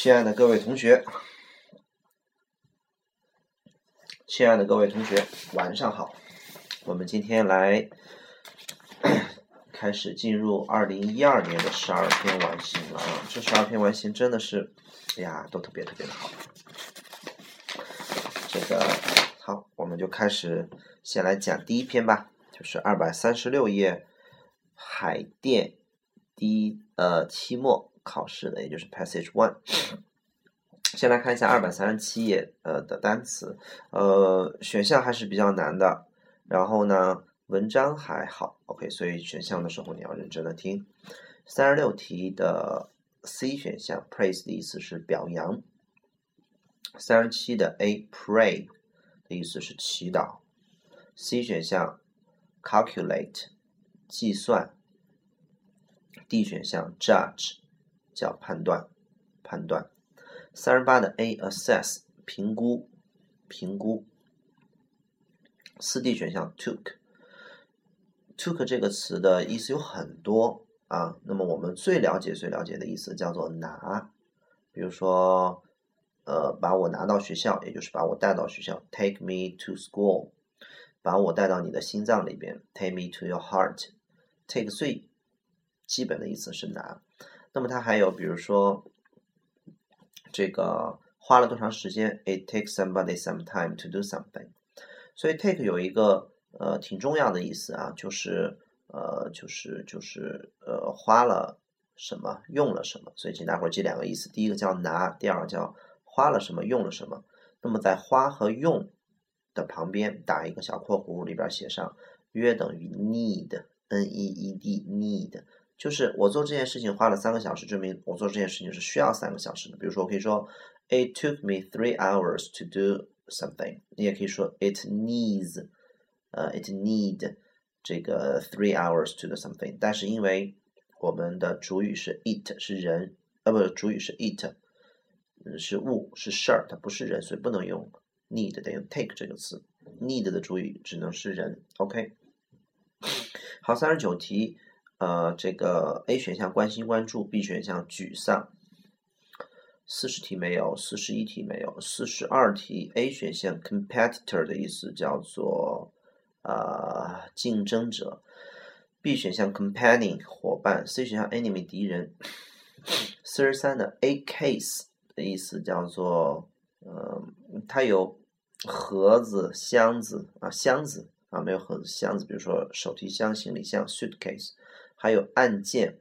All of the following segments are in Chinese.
亲爱的各位同学，亲爱的各位同学，晚上好。我们今天来开始进入二零一二年的十二篇完形了啊！这十二篇完形真的是，哎呀，都特别特别的好。这个好，我们就开始先来讲第一篇吧，就是二百三十六页海淀第一呃期末考试的，也就是 Passage One。先来看一下二百三十七页呃的单词，呃选项还是比较难的，然后呢文章还好，OK，所以选项的时候你要认真的听。三十六题的 C 选项 praise 的意思是表扬，三十七的 A pray 的意思是祈祷，C 选项 calculate 计算，D 选项 judge 叫判断判断。三十八的 A assess 评估评估，四 D 选项 took took 这个词的意思有很多啊，那么我们最了解最了解的意思叫做拿，比如说呃把我拿到学校，也就是把我带到学校，take me to school，把我带到你的心脏里边，take me to your heart，take 最基本的意思是拿，那么它还有比如说。这个花了多长时间？It takes somebody some time to do something。所以 take 有一个呃挺重要的意思啊，就是呃就是就是呃花了什么，用了什么。所以请大伙儿记两个意思：第一个叫拿，第二个叫花了什么，用了什么。那么在花和用的旁边打一个小括弧，里边写上约等于 need，n-e-e-d，need。就是我做这件事情花了三个小时，证明我做这件事情是需要三个小时的。比如说，我可以说，It took me three hours to do something。你也可以说，It needs，呃，It need 这个 three hours to do something。但是因为我们的主语是 it，是人，呃，不，主语是 it，是物，是事儿，它不是人，所以不能用 need，得用 take 这个词。need 的主语只能是人。OK。好，三十九题。呃，这个 A 选项关心关注，B 选项沮丧。四十题没有，四十一题没有，四十二题 A 选项 competitor 的意思叫做呃竞争者，B 选项 companion 伙伴，C 选项 enemy 敌人。四十三的 A case 的意思叫做呃它有盒子、箱子啊箱子啊没有盒子箱子，比如说手提箱、行李箱 suitcase。还有案件，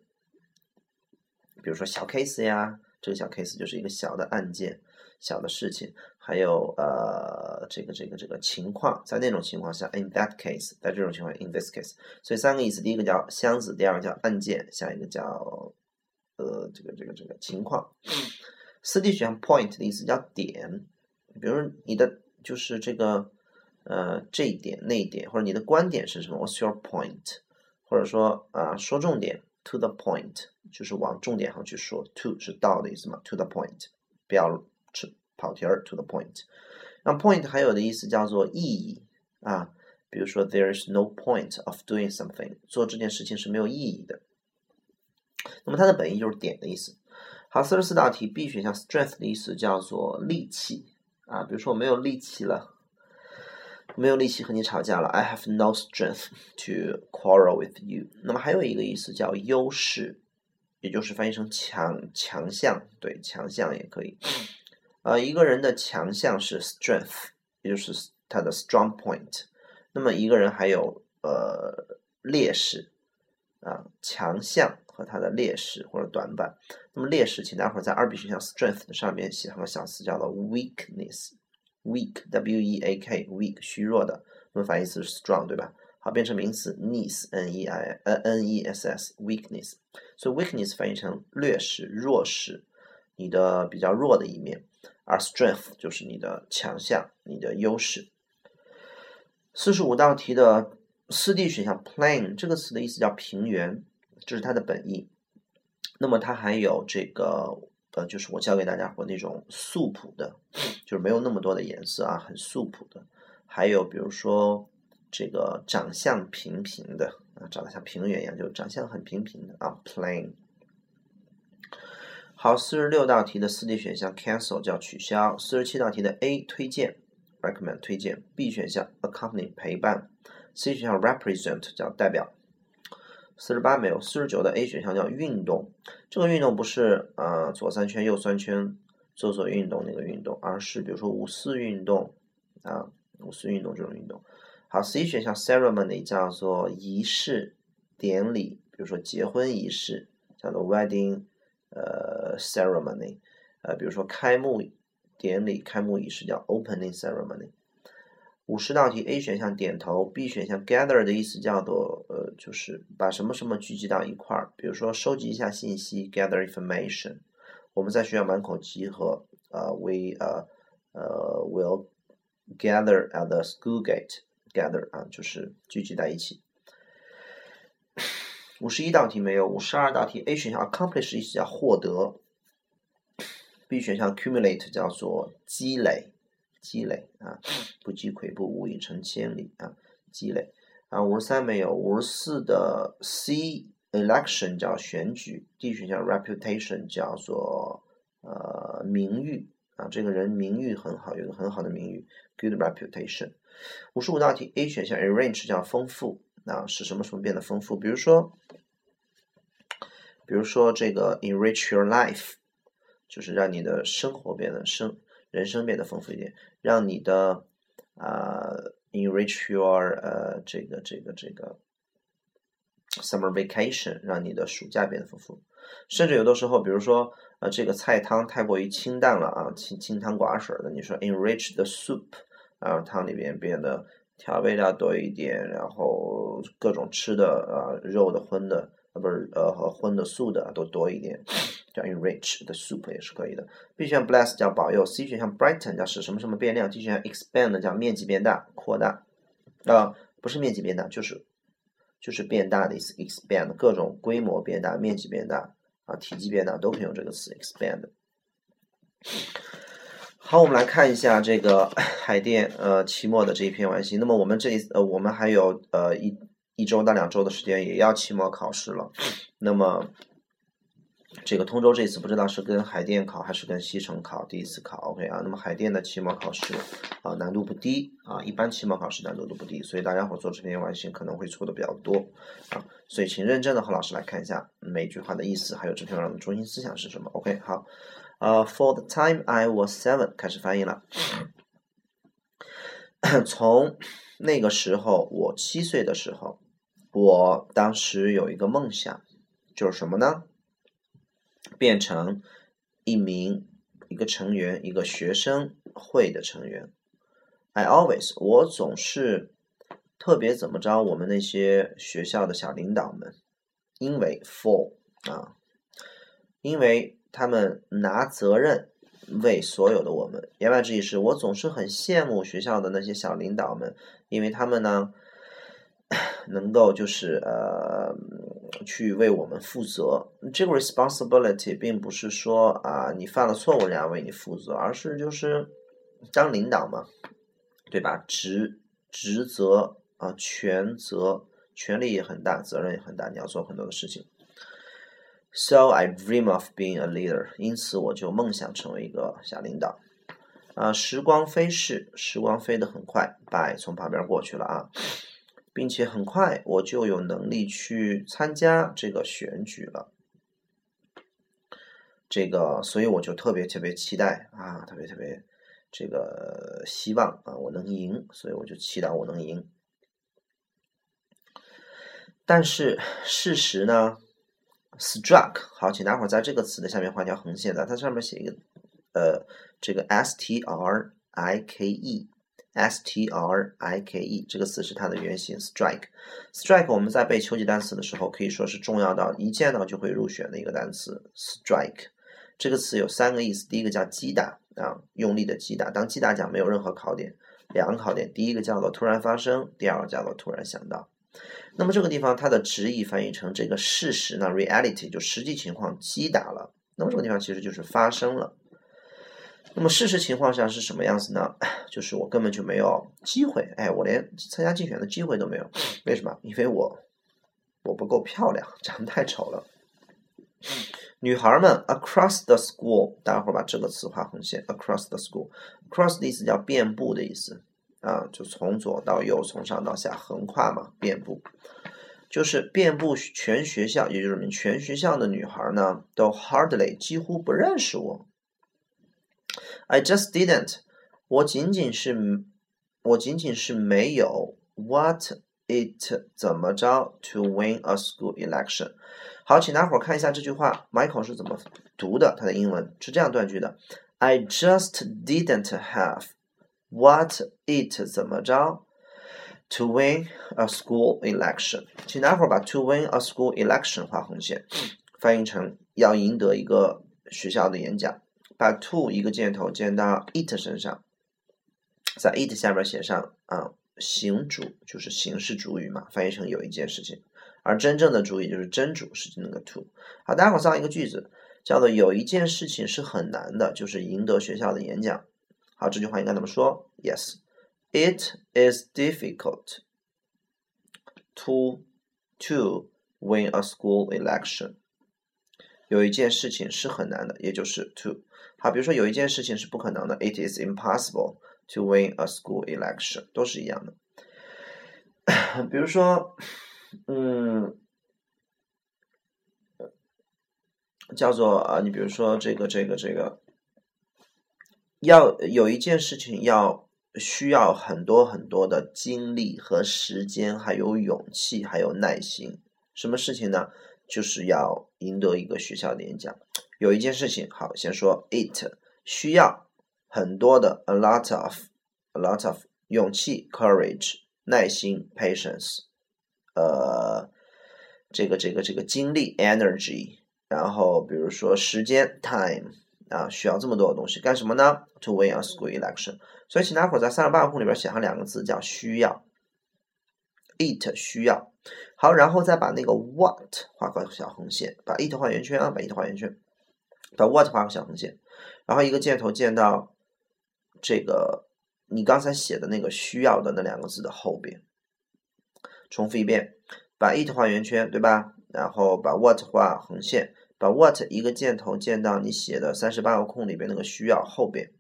比如说小 case 呀，这个小 case 就是一个小的案件、小的事情。还有呃，这个这个这个情况，在那种情况下，in that case，在这种情况，in this case。所以三个意思，第一个叫箱子，第二个叫案件，下一个叫呃这个这个这个情况。四 D 选项 point 的意思叫点，比如你的就是这个呃这一点那一点，或者你的观点是什么？What's your point？或者说啊，说重点，to the point，就是往重点上去说，to 是到的意思嘛，to the point，不要吃跑题儿，to the point。那 point 还有的意思叫做意义啊，比如说 there is no point of doing something，做这件事情是没有意义的。那么它的本意就是点的意思。好，四十四道题，B 选项 strength 的意思叫做力气啊，比如说我没有力气了。没有力气和你吵架了。I have no strength to quarrel with you。那么还有一个意思叫优势，也就是翻译成强强项，对，强项也可以。呃，一个人的强项是 strength，也就是他的 strong point。那么一个人还有呃劣势啊，强项和他的劣势或者短板。那么劣势，请待会儿在二 B 选项 strength 的上面写上个小词，叫做 weakness。Weak w e a k weak 虚弱的，那么反义词是 strong 对吧？好，变成名词 ness n e i n e s s weakness，所以 weakness 翻译成劣势、弱势，你的比较弱的一面，而 strength 就是你的强项、你的优势。四十五道题的四 D 选项 plain 这个词的意思叫平原，这是它的本意。那么它还有这个。呃，就是我教给大家伙那种素朴的，就是没有那么多的颜色啊，很素朴的。还有比如说这个长相平平的啊，长得像平原一样，就长相很平平的啊，plain。好，好，四十六道题的四 D 选项 cancel 叫取消，四十七道题的 A 推荐 recommend 推荐，B 选项 accompany 陪伴，C 选项 represent 叫代表。四十八没有，四十九的 A 选项叫运动，这个运动不是啊左三圈右三圈做做运动那个运动，而是比如说五四运动啊五四运动这种运动。好，C 选项 ceremony 叫做仪式典礼，比如说结婚仪式叫做 wedding 呃 ceremony，呃比如说开幕典礼开幕仪式叫 opening ceremony。五十道题，A 选项点头，B 选项 gather 的意思叫做呃，就是把什么什么聚集到一块儿，比如说收集一下信息，gather information。我们在学校门口集合，呃，we 呃呃 will gather at the school gate，gather 啊，就是聚集在一起。五十一道题没有，五十二道题，A 选项 accomplish 意思叫获得，B 选项 accumulate 叫做积累。积累啊，不积跬步，无以成千里啊，积累啊。五十三没有，五十四的 C election 叫选举，D 选项 reputation 叫做呃名誉啊，这个人名誉很好，有个很好的名誉，good reputation。五十五道题 A 选项 arrange 叫丰富啊，使什么什么变得丰富？比如说，比如说这个 enrich your life 就是让你的生活变得生。人生变得丰富一点，让你的啊，enrich your 呃，这个这个这个 summer vacation，让你的暑假变得丰富。甚至有的时候，比如说呃，这个菜汤太过于清淡了啊，清清汤寡水的，你说 enrich the soup，啊，汤里边变得调味料多一点，然后各种吃的啊，肉的荤的。不是呃和荤的素的都多一点，叫 enrich 的 soup 也是可以的。B 选项 bless 叫保佑，C 选项 brighten 叫使什么什么变亮，D 选项 expand 叫面积变大扩大，啊不是面积变大就是就是变大的意思，expand 各种规模变大，面积变大啊体积变大都可以用这个词 expand。好，我们来看一下这个海淀呃期末的这一篇完形。那么我们这一呃我们还有呃一。一周到两周的时间也要期末考试了，那么这个通州这次不知道是跟海淀考还是跟西城考，第一次考，OK 啊？那么海淀的期末考试啊难度不低啊，一般期末考试难度都不低，所以大家伙做这篇完形可能会错的比较多啊，所以请认真的和老师来看一下每句话的意思，还有这篇文章的中心思想是什么，OK 好，呃，For the time I was seven 开始翻译了，从那个时候我七岁的时候。我当时有一个梦想，就是什么呢？变成一名一个成员，一个学生会的成员。I always，我总是特别怎么着？我们那些学校的小领导们，因为 for 啊，因为他们拿责任为所有的我们。言外之意是我总是很羡慕学校的那些小领导们，因为他们呢。能够就是呃，去为我们负责。这个 responsibility 并不是说啊，你犯了错误人家为你负责，而是就是当领导嘛，对吧？职职责啊，权责，权力也很大，责任也很大，你要做很多的事情。So I dream of being a leader，因此我就梦想成为一个小领导。啊，时光飞逝，时光飞得很快，bye，从旁边过去了啊。并且很快我就有能力去参加这个选举了，这个所以我就特别特别期待啊，特别特别这个希望啊，我能赢，所以我就祈祷我能赢。但是事实呢，struck 好，请大伙在这个词的下面画条横线的，它上面写一个呃，这个 s t r i k e。Strike 这个词是它的原型，strike。strike 我们在背秋季单词的时候，可以说是重要到一见到就会入选的一个单词。strike 这个词有三个意思，第一个叫击打啊，用力的击打。当击打讲没有任何考点，两个考点，第一个叫做突然发生，第二个叫做突然想到。那么这个地方它的直译翻译成这个事实呢，reality 就实际情况击打了。那么这个地方其实就是发生了。那么事实情况下是什么样子呢？就是我根本就没有机会，哎，我连参加竞选的机会都没有。为什么？因为我我不够漂亮，长得太丑了。女孩们 across the school，待会儿把这个词画横线。across the school，across 的意思叫遍布的意思啊，就从左到右，从上到下，横跨嘛，遍布。就是遍布全学校，也就是我们全学校的女孩呢，都 hardly 几乎不认识我。I just didn't，我仅仅是，我仅仅是没有 what it 怎么着 to win a school election。好，请大伙儿看一下这句话，Michael 是怎么读的，他的英文是这样断句的：I just didn't have what it 怎么着。To win a school election，请待会儿把 to win a school election 画横线，翻译成要赢得一个学校的演讲。 把 to 一个箭头箭到 it 身上，在 it 下边写上啊形主，就是形式主语嘛，翻译成有一件事情。而真正的主语就是真主，是那个 to。好，待会儿造一个句子，叫做有一件事情是很难的，就是赢得学校的演讲。好，这句话应该怎么说？Yes。It is difficult to to win a school election。有一件事情是很难的，也就是 to。啊，比如说有一件事情是不可能的，It is impossible to win a school election，都是一样的。比如说，嗯，叫做啊，你比如说这个这个这个，要有一件事情要。需要很多很多的精力和时间，还有勇气，还有耐心。什么事情呢？就是要赢得一个学校的演讲。有一件事情，好，先说 it 需要很多的 a lot of，a lot of 勇气 courage 耐心 patience，呃，这个这个这个精力 energy，然后比如说时间 time。啊，需要这么多的东西干什么呢？To win a school election。所以，请大家伙在三十八个空里边写上两个字，叫需要。It 需要。好，然后再把那个 what 画个小横线，把 it 画圆圈啊，把 it 画圆圈，把 what 画个小横线，然后一个箭头箭到这个你刚才写的那个需要的那两个字的后边。重复一遍，把 it 画圆圈，对吧？然后把 what 画横线。把 what 一个箭头箭到你写的三十八个空里边那个需要后边，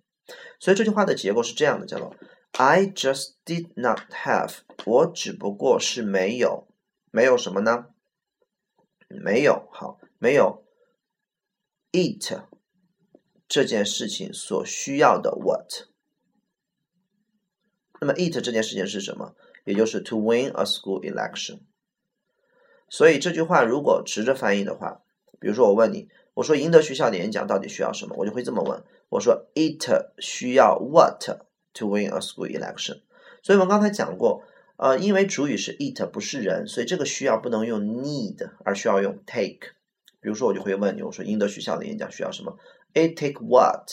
所以这句话的结构是这样的，叫做 I just did not have，我只不过是没有，没有什么呢？没有，好，没有 it 这件事情所需要的 what。那么 it 这件事情是什么？也就是 to win a school election。所以这句话如果直着翻译的话。比如说，我问你，我说赢得学校的演讲到底需要什么？我就会这么问，我说 It 需要 what to win a school election？所以我们刚才讲过，呃，因为主语是 it 不是人，所以这个需要不能用 need，而需要用 take。比如说，我就会问你，我说赢得学校的演讲需要什么？It take what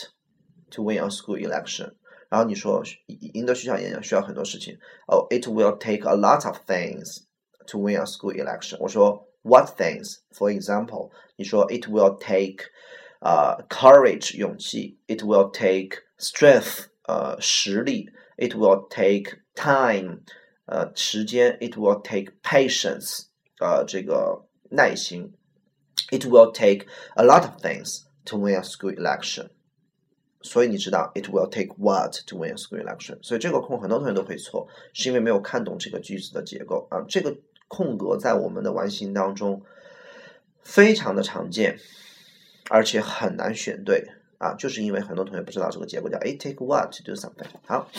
to win a school election？然后你说赢得学校演讲需要很多事情。哦，It will take a lot of things to win a school election。我说。What things? For example，你说 it will take 呃 courage 勇气，it will take strength 呃实力，it will take time 呃时间，it will take patience 呃这个耐心 ，it will take a lot of things to win a school election。所以你知道 it will take what to win a school election？所以这个空很多同学都会错，是因为没有看懂这个句子的结构啊。这个空格在我们的完形当中非常的常见，而且很难选对啊，就是因为很多同学不知道这个结构叫 it take what to do something。好，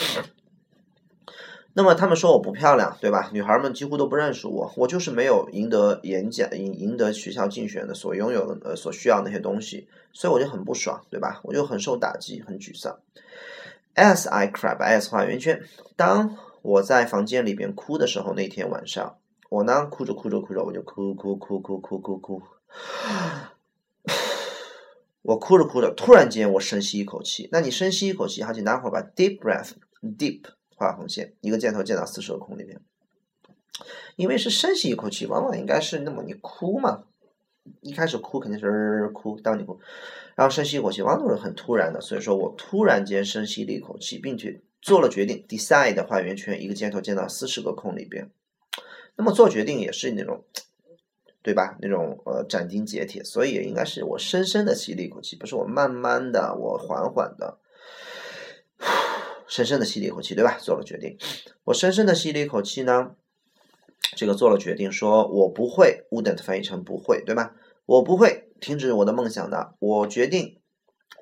那么他们说我不漂亮，对吧？女孩们几乎都不认识我，我就是没有赢得演讲、赢赢得学校竞选的所拥有的呃所需要那些东西，所以我就很不爽，对吧？我就很受打击，很沮丧。As I cried，as 画圆圈。当我在房间里边哭的时候，那天晚上。我呢，哭着哭着哭着，我就哭哭哭哭哭哭哭。我哭着哭着，突然间我深吸一口气。那你深吸一口气，好，请待会儿把 deep breath deep 画横线，一个箭头箭到四十个空里面。因为是深吸一口气，往往应该是那么你哭嘛，一开始哭肯定是哭，当你哭，然后深吸一口气，往往是很突然的。所以说我突然间深吸了一口气，并且做了决定，decide 画圆圈，一个箭头箭到四十个空里边。那么做决定也是那种对吧？那种呃斩钉截铁，所以也应该是我深深的吸了一口气，不是我慢慢的，我缓缓的，深深的吸了一口气，对吧？做了决定，我深深的吸了一口气呢，这个做了决定，说我不会，wouldn't 翻译成不会，对吧？我不会停止我的梦想的，我决定，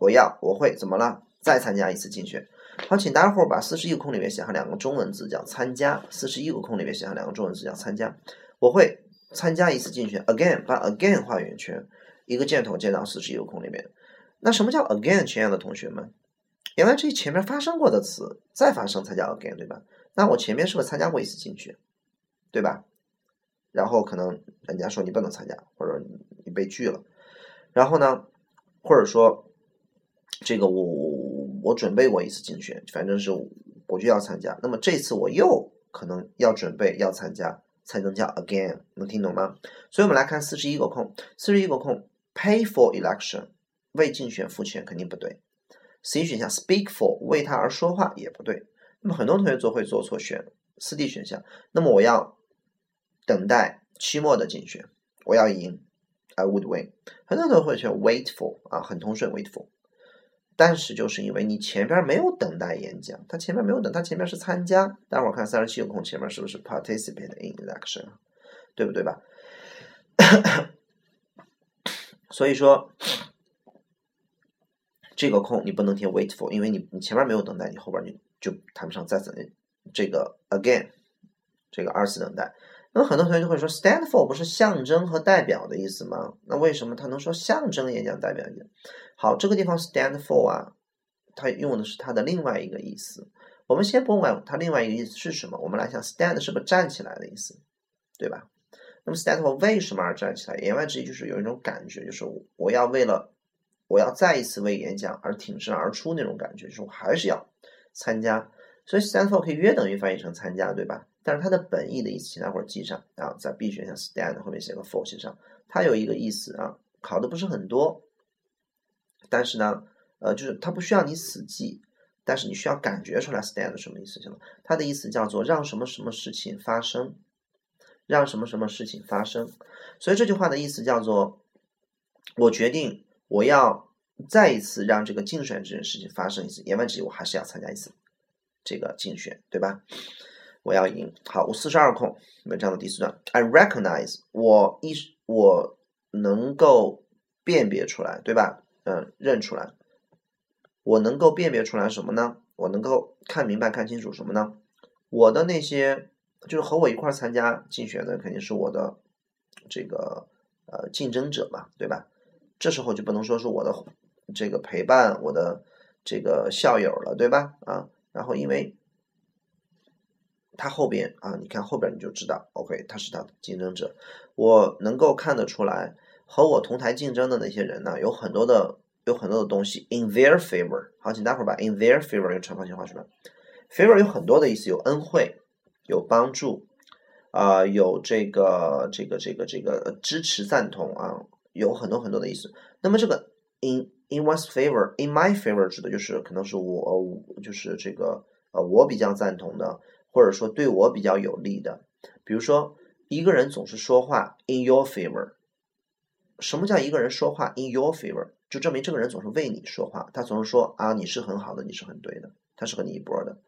我要，我会怎么了？再参加一次竞选。好，请待会儿把四十一个空里面写上两个中文字，叫参加。四十一个空里面写上两个中文字，叫参加。我会参加一次竞选，again，把 again 画圆圈，一个箭头箭到四十一个空里面。那什么叫 again？亲爱的同学们，原来这前面发生过的词再发生才叫 again，对吧？那我前面是不是参加过一次竞选，对吧？然后可能人家说你不能参加，或者你被拒了。然后呢，或者说这个我我准备过一次竞选，反正是我就要参加。那么这次我又可能要准备要参加。才能叫 again，能听懂吗？所以我们来看四十一个空，四十一个空，pay for election 为竞选付钱肯定不对。C 选项 speak for 为他而说话也不对。那么很多同学做会做错选四 D 选项。那么我要等待期末的竞选，我要赢，I would win。很多同学会选 wait for 啊，很通顺 wait for。但是就是因为你前边没有等待演讲，他前面没有等，他前面是参加。待会儿看三十七个空前面是不是 participate in election，对不对吧？所以说这个空你不能填 wait for，因为你你前面没有等待，你后边你就谈不上再次这个 again 这个二次等待。那么很多同学就会说，stand for 不是象征和代表的意思吗？那为什么他能说象征演讲代表一好，这个地方 stand for 啊，它用的是它的另外一个意思。我们先不管它另外一个意思是什么，我们来想 stand 是不是站起来的意思，对吧？那么 stand for 为什么而站起来？言外之意就是有一种感觉，就是我要为了我要再一次为演讲而挺身而出那种感觉，就是我还是要参加。所以 stand for 可以约等于翻译成参加，对吧？但是它的本意的意思，请大伙儿记上啊，在 B 选项 stand 后面写个 for 写上，它有一个意思啊，考的不是很多，但是呢，呃，就是它不需要你死记，但是你需要感觉出来 stand 什么意思，行吗？它的意思叫做让什么什么事情发生，让什么什么事情发生。所以这句话的意思叫做，我决定我要再一次让这个竞选这件事情发生一次，言外之意我还是要参加一次这个竞选，对吧？我要赢，好，我四十二空，文章的第四段，I recognize，我意我能够辨别出来，对吧？嗯，认出来，我能够辨别出来什么呢？我能够看明白、看清楚什么呢？我的那些就是和我一块参加竞选的，肯定是我的这个呃竞争者嘛，对吧？这时候就不能说是我的这个陪伴，我的这个校友了，对吧？啊，然后因为。他后边啊，你看后边你就知道，OK，他是他的竞争者。我能够看得出来，和我同台竞争的那些人呢，有很多的有很多的东西 in their favor。好，请待会儿把 in their favor 用长方形画出来。favor 有很多的意思，有恩惠，有帮助，啊，有这个这个这个这个支持赞同啊，有很多很多的意思。那么这个 in in one's favor，in my favor 指的就是可能是我就是这个呃我比较赞同的。或者说对我比较有利的，比如说一个人总是说话 in your favor，什么叫一个人说话 in your favor？就证明这个人总是为你说话，他总是说啊你是很好的，你是很对的，他是和你一波的。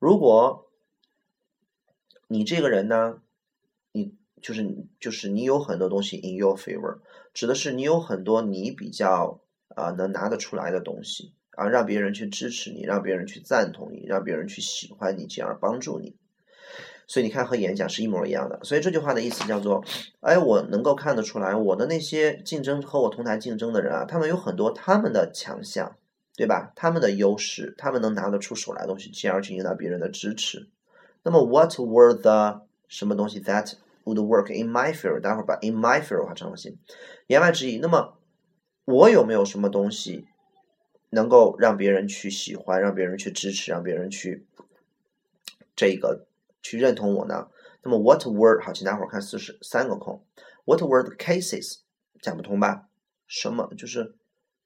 如果你这个人呢，你就是就是你有很多东西 in your favor，指的是你有很多你比较啊能拿得出来的东西。啊，让别人去支持你，让别人去赞同你，让别人去喜欢你，进而帮助你。所以你看，和演讲是一模一样的。所以这句话的意思叫做：哎，我能够看得出来，我的那些竞争和我同台竞争的人啊，他们有很多他们的强项，对吧？他们的优势，他们能拿得出手来的东西，进而去赢得别人的支持。那么，What were the 什么东西 that would work in my favor？待会儿把 in my favor 画长方形。言外之意，那么我有没有什么东西？能够让别人去喜欢，让别人去支持，让别人去这个去认同我呢？那么 what were 好，请大伙儿看四十三个空，what were cases 讲不通吧？什么就是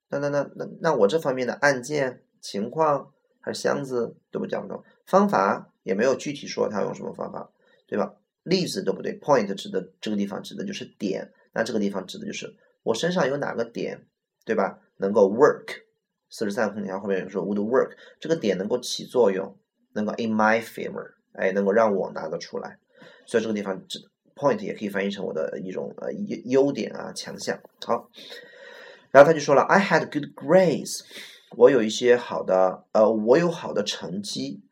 那那那那那我这方面的案件情况还是箱子都不讲不通，方法也没有具体说他用什么方法，对吧？例子都不对，point 指的这个地方指的就是点，那这个地方指的就是我身上有哪个点，对吧？能够 work。四十三空，调后面有说 would work，这个点能够起作用，能够 in my favor，哎，能够让我拿得出来。所以这个地方指 point 也可以翻译成我的一种呃优优点啊强项。好，然后他就说了，I had good grades，我有一些好的呃，我有好的成绩。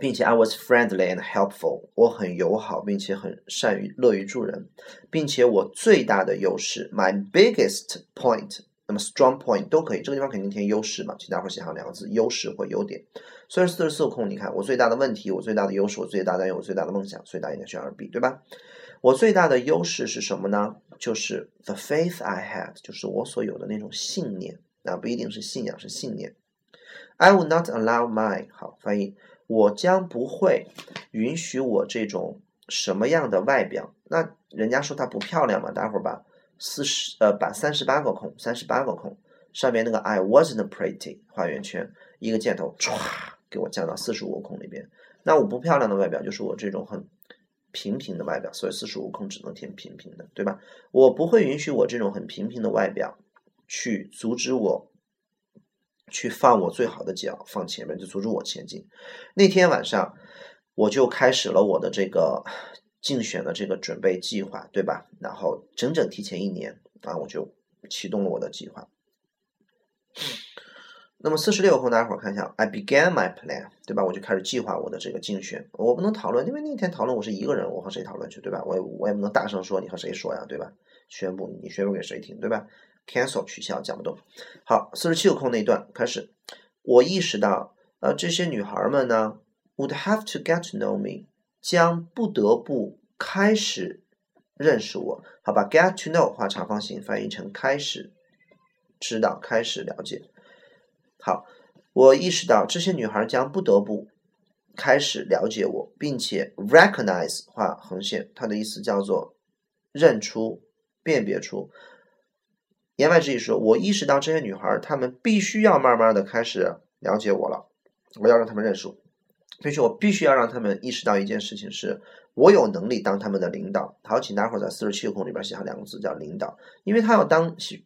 并且 I was friendly and helpful，我很友好，并且很善于乐于助人，并且我最大的优势，my biggest point，那么 strong point 都可以，这个地方肯定填优势嘛，请大伙写上两个字，优势或优点。所以四十四个空，你看我最大的问题，我最大的优势，我最大的我最大的梦想，所以大家应该选二 B，对吧？我最大的优势是什么呢？就是 the faith I had，就是我所有的那种信念，啊，不一定是信仰，是信念。I would not allow my，好翻译。我将不会允许我这种什么样的外表？那人家说她不漂亮嘛？待会儿把四十呃把三十八个空，三十八个空上面那个 I wasn't pretty 画圆圈，一个箭头唰给我降到四十五个空里边。那我不漂亮的外表就是我这种很平平的外表，所以四十五空只能填平平的，对吧？我不会允许我这种很平平的外表去阻止我。去放我最好的脚放前面，就阻止我前进。那天晚上，我就开始了我的这个竞选的这个准备计划，对吧？然后整整提前一年啊，我就启动了我的计划。那么四十六空，大家伙儿看一下，I began my plan，对吧？我就开始计划我的这个竞选。我不能讨论，因为那天讨论我是一个人，我和谁讨论去，对吧？我也我也不能大声说，你和谁说呀，对吧？宣布你宣布给谁听，对吧？cancel 取消讲不动。好，四十七个空那一段开始，我意识到，呃，这些女孩们呢，would have to get to know me，将不得不开始认识我。好，把 get to know 画长方形，翻译成开始知道，开始了解。好，我意识到这些女孩将不得不开始了解我，并且 recognize 画横线，它的意思叫做认出、辨别出。言外之意是我意识到这些女孩，她们必须要慢慢的开始了解我了。我要让她们认识我，并且我必须要让她们意识到一件事情：是我有能力当他们的领导。好，请待会儿在四十七个空里边写上两个字，叫领导，因为他要当学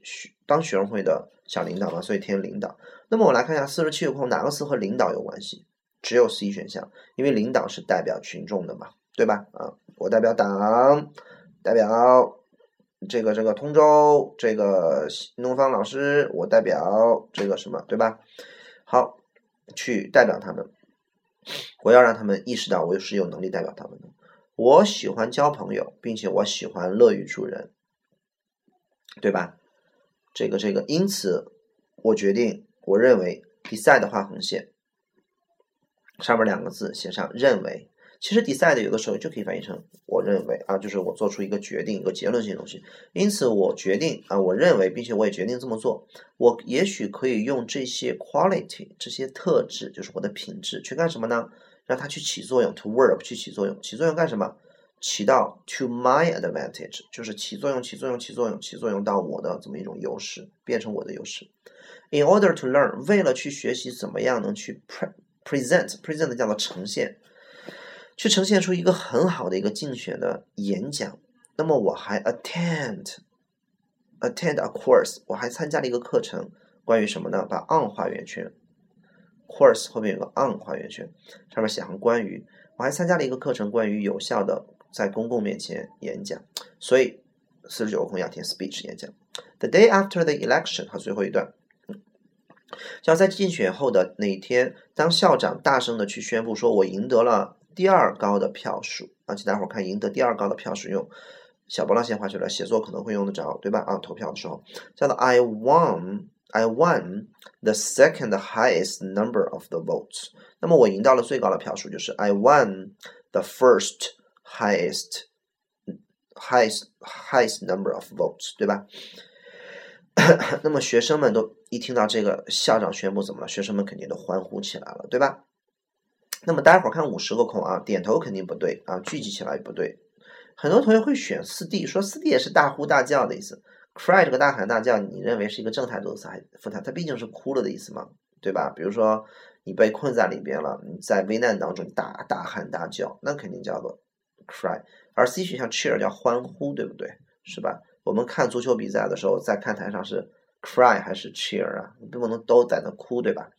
当学生会的小领导嘛，所以填领导。那么我来看一下四十七个空哪个词和领导有关系？只有 C 选项，因为领导是代表群众的嘛，对吧？啊，我代表党，代表。这个这个通州这个东方老师，我代表这个什么，对吧？好，去代表他们，我要让他们意识到我是有能力代表他们的。我喜欢交朋友，并且我喜欢乐于助人，对吧？这个这个，因此我决定，我认为，decide 画横线，上面两个字写上认为。其实 decide 有的时候就可以翻译成我认为啊，就是我做出一个决定，一个结论性的东西。因此我决定啊，我认为，并且我也决定这么做。我也许可以用这些 quality 这些特质，就是我的品质，去干什么呢？让它去起作用，to work 去起作用，起作用干什么？起到 to my advantage，就是起作用，起作用，起作用，起作用到我的这么一种优势，变成我的优势。In order to learn，为了去学习怎么样能去 present，present 叫做呈现。去呈现出一个很好的一个竞选的演讲，那么我还 attend attend a course，我还参加了一个课程，关于什么呢？把 on 画圆圈，course 后面有个 on 画圆圈，上面写上关于，我还参加了一个课程，关于有效的在公共面前演讲，所以四十九个空要填 speech 演讲。The day after the election，和，最后一段，要在竞选后的那一天，当校长大声的去宣布说，我赢得了。第二高的票数啊，请大伙儿看赢得第二高的票数用小波浪线画出来，写作可能会用得着，对吧？啊，投票的时候叫做 I won, I won the second highest number of the votes。那么我赢到了最高的票数，就是 I won the first highest, highest, highest number of votes，对吧？那么学生们都一听到这个校长宣布怎么了？学生们肯定都欢呼起来了，对吧？那么待会儿看五十个空啊，点头肯定不对啊，聚集起来也不对。很多同学会选四 D，说四 D 也是大呼大叫的意思。Cry 这个大喊大叫，你认为是一个正态动词还是负态？它毕竟是哭了的意思嘛，对吧？比如说你被困在里边了，你在危难当中大大喊大叫，那肯定叫做 cry。而 C 选项 cheer 叫欢呼，对不对？是吧？我们看足球比赛的时候，在看台上是 cry 还是 cheer 啊？你不能都在那哭，对吧？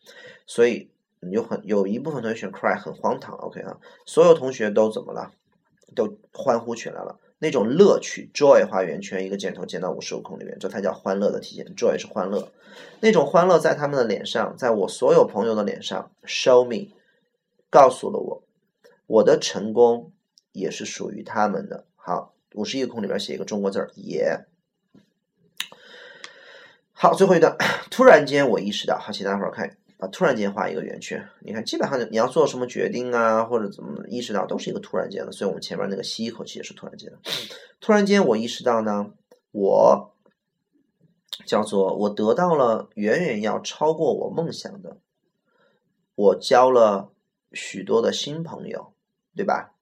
所以有很有一部分同学选 cry 很荒唐，OK 啊？所有同学都怎么了？都欢呼起来了。那种乐趣，joy 画圆圈，一个箭头箭到五十五空里面，这才叫欢乐的体现。joy 是欢乐，那种欢乐在他们的脸上，在我所有朋友的脸上，show me，告诉了我，我的成功也是属于他们的。好，五十一个空里边写一个中国字儿，也。好，最后一段，突然间我意识到，好，请大伙儿看。突然间画一个圆圈，你看，基本上你要做什么决定啊，或者怎么意识到，都是一个突然间的。所以我们前面那个吸一口气也是突然间的。突然间我意识到呢，我叫做我得到了远远要超过我梦想的，我交了许多的新朋友，对吧？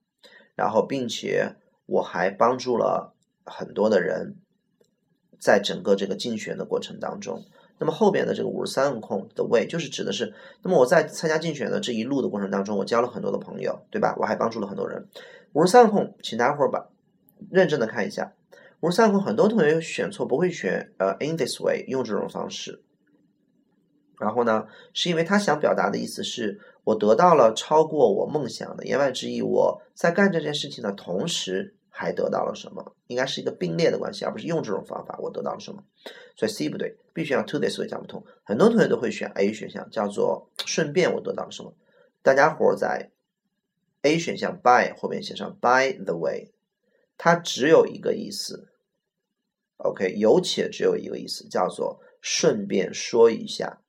然后并且我还帮助了很多的人，在整个这个竞选的过程当中。那么后边的这个五十三个空的位，就是指的是，那么我在参加竞选的这一路的过程当中，我交了很多的朋友，对吧？我还帮助了很多人。五十三个空，请大家伙儿把认真的看一下。五十三个空，很多同学选错，不会选呃 in this way 用这种方式。然后呢，是因为他想表达的意思是我得到了超过我梦想的，言外之意，我在干这件事情的同时。还得到了什么？应该是一个并列的关系，而不是用这种方法。我得到了什么？所以 C 不对，必须要 to this way 讲不通。很多同学都会选 A 选项，叫做顺便我得到了什么？大家伙在 A 选项 by 后面写上 by the way，它只有一个意思。OK，有且只有一个意思，叫做顺便说一下。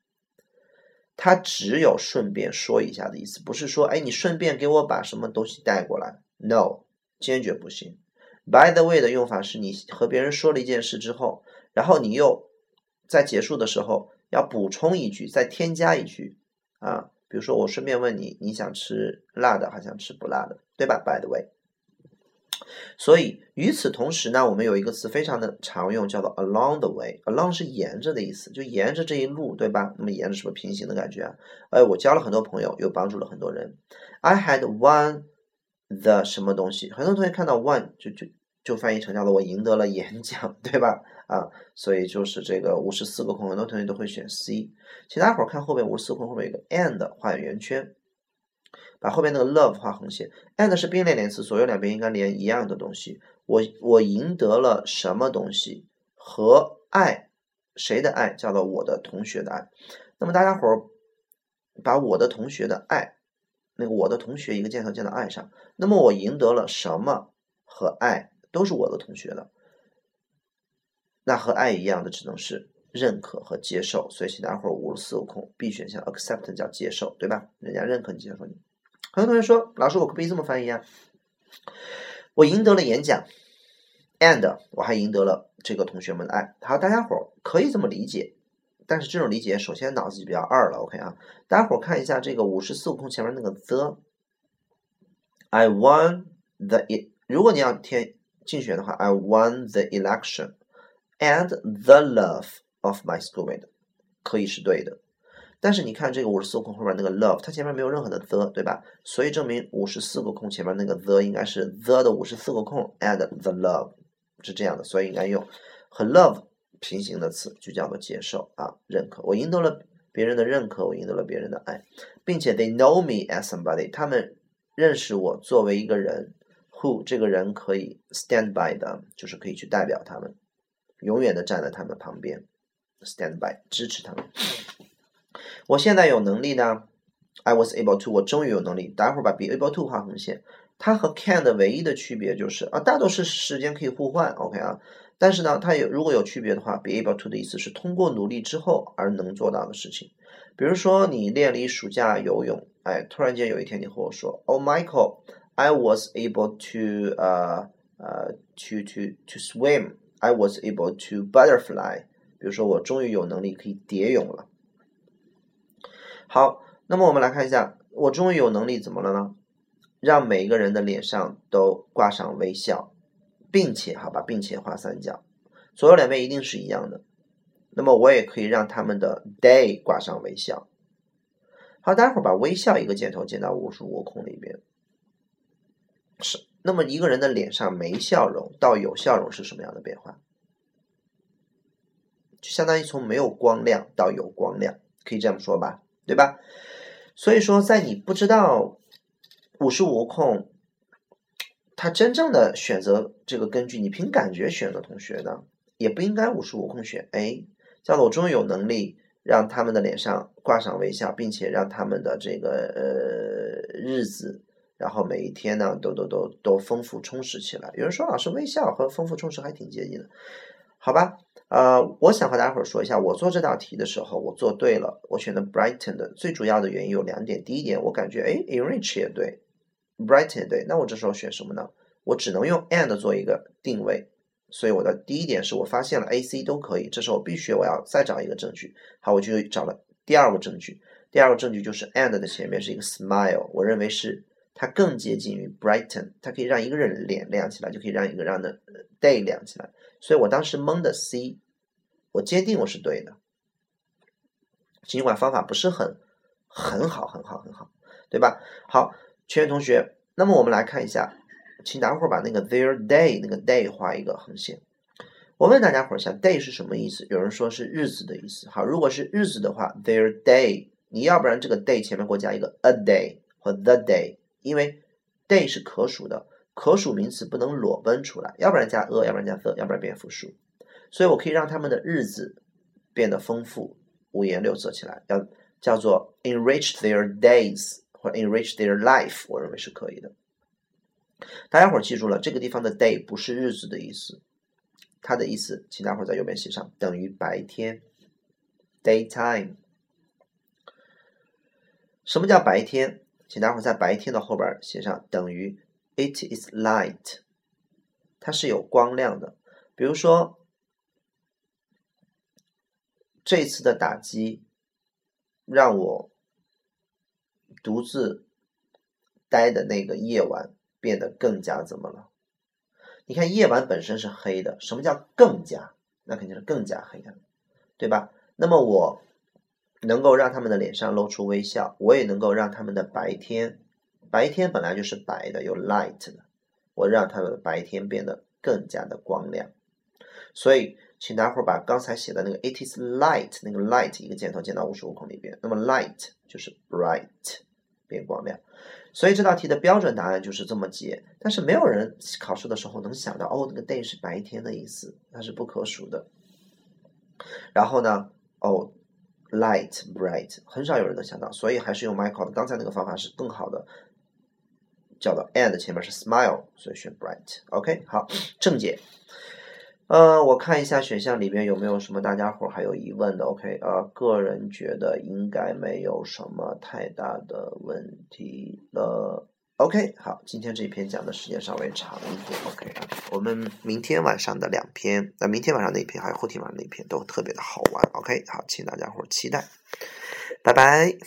它只有顺便说一下的意思，不是说哎你顺便给我把什么东西带过来。No。坚决不行。By the way 的用法是你和别人说了一件事之后，然后你又在结束的时候要补充一句，再添加一句啊。比如说，我顺便问你，你想吃辣的还想吃不辣的，对吧？By the way。所以与此同时呢，我们有一个词非常的常用，叫做 along the way。along 是沿着的意思，就沿着这一路，对吧？那么沿着是不是平行的感觉啊？哎，我交了很多朋友，又帮助了很多人。I had one。The 什么东西？很多同学看到 one 就就就翻译成叫做我赢得了演讲，对吧？啊，所以就是这个五十四个空，很多同学都会选 C。其他伙儿看后边五十四空后面有个 and 画圆圈，把后边那个 love 画横线。and 是并列连词，左右两边应该连一样的东西。我我赢得了什么东西？和爱谁的爱叫做我的同学的爱。那么大家伙儿把我的同学的爱。那个我的同学一个箭头箭到爱上，那么我赢得了什么和爱都是我的同学的，那和爱一样的只能是认可和接受，所以请大伙儿五十四个空 B 选项 accept 叫接受，对吧？人家认可你接受你。很多同学说，老师我可不可以这么翻译啊？我赢得了演讲，and 我还赢得了这个同学们的爱。好，大家伙儿可以这么理解。但是这种理解，首先脑子就比较二了。OK 啊，大家伙儿看一下这个五十四个空前面那个 the，I won the，如果你要填竞选的话，I won the election and the love of my schoolmate，可以是对的。但是你看这个五十四个空后面那个 love，它前面没有任何的 the，对吧？所以证明五十四个空前面那个 the 应该是 the 的五十四个空 and the love 是这样的，所以应该用和 love。平行的词就叫做接受啊，认可。我赢得了别人的认可，我赢得了别人的爱，并且 they know me as somebody，他们认识我作为一个人，who 这个人可以 stand by them，就是可以去代表他们，永远的站在他们旁边，stand by 支持他们。我现在有能力呢，I was able to，我终于有能力。待会儿把 be able to 画横线，它和 can 的唯一的区别就是啊，大多数时间可以互换，OK 啊。但是呢，它有如果有区别的话，be able to 的意思是通过努力之后而能做到的事情。比如说你练了一暑假游泳，哎，突然间有一天你和我说，Oh Michael, I was able to 呃呃 to to to swim, I was able to butterfly。比如说我终于有能力可以蝶泳了。好，那么我们来看一下，我终于有能力怎么了呢？让每一个人的脸上都挂上微笑。并且，好吧，并且画三角，左右两边一定是一样的。那么我也可以让他们的 day 挂上微笑。好，待会儿把微笑一个箭头箭到五十五空里边。是那么一个人的脸上没笑容到有笑容是什么样的变化？就相当于从没有光亮到有光亮，可以这样说吧，对吧？所以说，在你不知道无时无空，他真正的选择这个根据你凭感觉选的同学呢，也不应该无时无空选。哎，叫做我终于有能力让他们的脸上挂上微笑，并且让他们的这个呃日子。然后每一天呢，都都都都丰富充实起来。有人说，老师微笑和丰富充实还挺接近的，好吧？呃，我想和大家伙儿说一下，我做这道题的时候，我做对了，我选的 brighten 的最主要的原因有两点。第一点，我感觉哎，enrich 也对，brighten 对，那我这时候选什么呢？我只能用 and 做一个定位，所以我的第一点是我发现了 A、C 都可以，这时候必须我要再找一个证据。好，我就找了第二个证据，第二个证据就是 and 的前面是一个 smile，我认为是。它更接近于 brighten，它可以让一个人脸亮起来，就可以让一个让的 day 亮起来。所以我当时蒙的 C，我坚定我是对的，尽管方法不是很很好，很好，很好，对吧？好，全员同学，那么我们来看一下，请大伙儿把那个 their day 那个 day 画一个横线。我问大家伙儿一下，day 是什么意思？有人说是日子的意思。好，如果是日子的话，their day，你要不然这个 day 前面给我加一个 a day 或 the day。因为 day 是可数的，可数名词不能裸奔出来，要不然加 a，要不然加 the，要不然变复数。所以我可以让他们的日子变得丰富、五颜六色起来，要叫做 enrich their days 或者 enrich their life，我认为是可以的。大家伙儿记住了，这个地方的 day 不是日子的意思，它的意思，请大伙儿在右边写上，等于白天，daytime。什么叫白天？请待会儿在白天的后边写上等于 it is light，它是有光亮的。比如说这次的打击让我独自待的那个夜晚变得更加怎么了？你看夜晚本身是黑的，什么叫更加？那肯定是更加黑暗，对吧？那么我。能够让他们的脸上露出微笑，我也能够让他们的白天，白天本来就是白的，有 light 的，我让他们的白天变得更加的光亮。所以，请大伙儿把刚才写的那个 it is light 那个 light 一个箭头箭到五十五空里边，那么 light 就是 bright 变光亮。所以这道题的标准答案就是这么解，但是没有人考试的时候能想到哦，那个 day 是白天的意思，它是不可数的。然后呢，哦。Light, bright，很少有人能想到，所以还是用 Michael 的刚才那个方法是更好的，叫做 and 前面是 smile，所以选 bright。OK，好，正解。呃，我看一下选项里边有没有什么大家伙还有疑问的。OK，呃，个人觉得应该没有什么太大的问题了。OK，好，今天这一篇讲的时间稍微长一点。OK 啊，我们明天晚上的两篇，那明天晚上那一篇还有后天晚上那一篇都特别的好玩。OK，好，请大家伙期待，拜拜。